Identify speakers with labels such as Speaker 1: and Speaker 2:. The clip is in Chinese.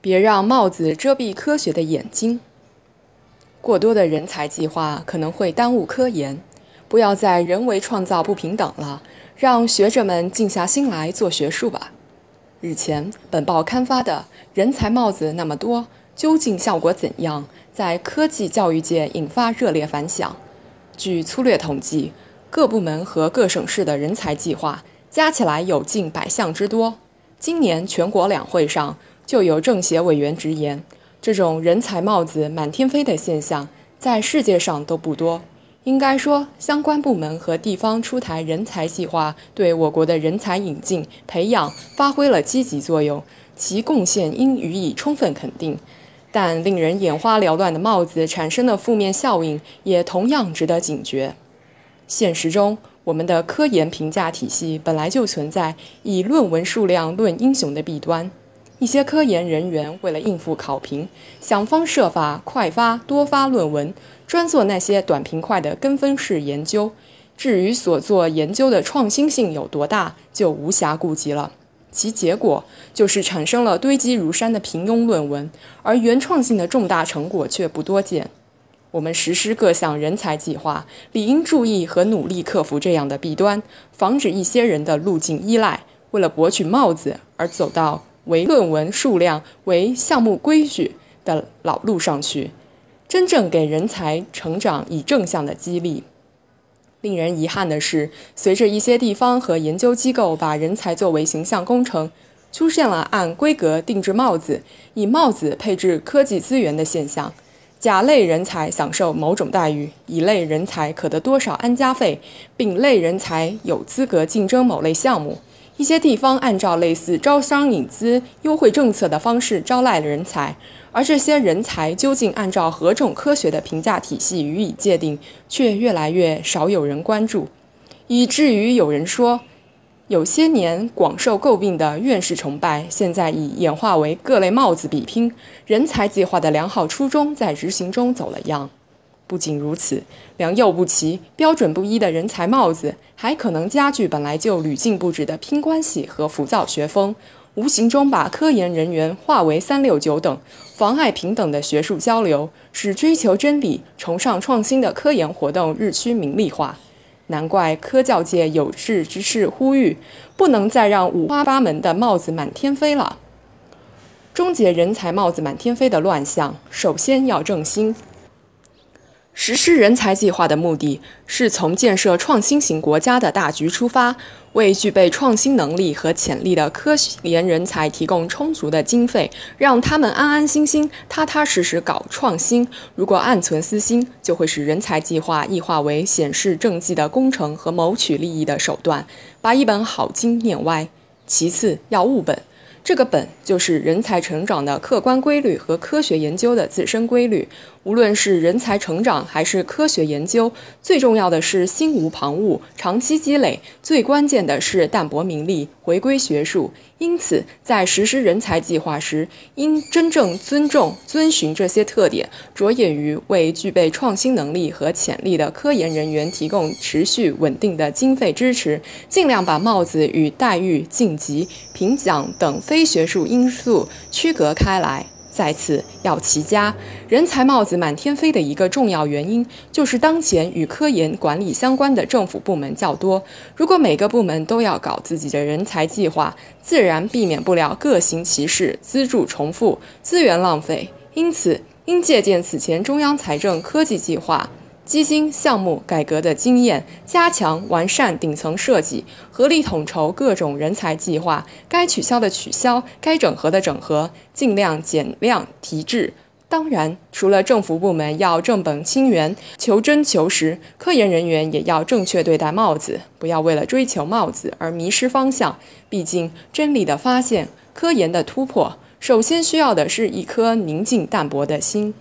Speaker 1: 别让帽子遮蔽科学的眼睛。过多的人才计划可能会耽误科研，不要再人为创造不平等了，让学者们静下心来做学术吧。日前，本报刊发的“人才帽子那么多，究竟效果怎样”在科技教育界引发热烈反响。据粗略统计，各部门和各省市的人才计划加起来有近百项之多。今年全国两会上。就有政协委员直言，这种人才帽子满天飞的现象在世界上都不多。应该说，相关部门和地方出台人才计划，对我国的人才引进培养发挥了积极作用，其贡献应予以充分肯定。但令人眼花缭乱的帽子产生的负面效应，也同样值得警觉。现实中，我们的科研评价体系本来就存在以论文数量论英雄的弊端。一些科研人员为了应付考评，想方设法快发多发论文，专做那些短平快的跟风式研究。至于所做研究的创新性有多大，就无暇顾及了。其结果就是产生了堆积如山的平庸论文，而原创性的重大成果却不多见。我们实施各项人才计划，理应注意和努力克服这样的弊端，防止一些人的路径依赖，为了博取帽子而走到。为论文数量为项目规矩的老路上去，真正给人才成长以正向的激励。令人遗憾的是，随着一些地方和研究机构把人才作为形象工程，出现了按规格定制帽子、以帽子配置科技资源的现象。甲类人才享受某种待遇，乙类人才可得多少安家费，丙类人才有资格竞争某类项目。一些地方按照类似招商引资优惠政策的方式招揽人才，而这些人才究竟按照何种科学的评价体系予以界定，却越来越少有人关注，以至于有人说，有些年广受诟病的院士崇拜，现在已演化为各类帽子比拼，人才计划的良好初衷在执行中走了样。不仅如此，良莠不齐、标准不一的人才帽子，还可能加剧本来就屡禁不止的拼关系和浮躁学风，无形中把科研人员化为三六九等，妨碍平等的学术交流，使追求真理、崇尚创新的科研活动日趋名利化。难怪科教界有志之士呼吁，不能再让五花八门的帽子满天飞了。终结人才帽子满天飞的乱象，首先要正心。实施人才计划的目的是从建设创新型国家的大局出发，为具备创新能力和潜力的科研人才提供充足的经费，让他们安安心心、踏踏实实搞创新。如果暗存私心，就会使人才计划异化为显示政绩的工程和谋取利益的手段，把一本好经念歪。其次，要务本。这个本就是人才成长的客观规律和科学研究的自身规律。无论是人才成长还是科学研究，最重要的是心无旁骛、长期积累；最关键的是淡泊名利、回归学术。因此，在实施人才计划时，应真正尊重、遵循这些特点，着眼于为具备创新能力和潜力的科研人员提供持续稳定的经费支持，尽量把帽子与待遇、晋级、评奖等非学术因素区隔开来。在此要齐家，人才帽子满天飞的一个重要原因，就是当前与科研管理相关的政府部门较多。如果每个部门都要搞自己的人才计划，自然避免不了各行其事、资助重复、资源浪费。因此，应借鉴此前中央财政科技计划。基金项目改革的经验，加强完善顶层设计，合理统筹各种人才计划，该取消的取消，该整合的整合，尽量减量提质。当然，除了政府部门要正本清源、求真求实，科研人员也要正确对待帽子，不要为了追求帽子而迷失方向。毕竟，真理的发现、科研的突破，首先需要的是一颗宁静淡泊的心。